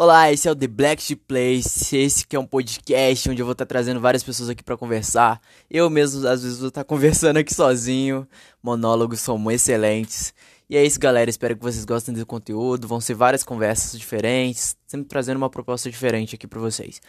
Olá, esse é o The Black Place. Esse que é um podcast onde eu vou estar trazendo várias pessoas aqui para conversar. Eu mesmo às vezes vou estar conversando aqui sozinho. Monólogos são excelentes. E é isso, galera. Espero que vocês gostem do conteúdo. Vão ser várias conversas diferentes, sempre trazendo uma proposta diferente aqui para vocês.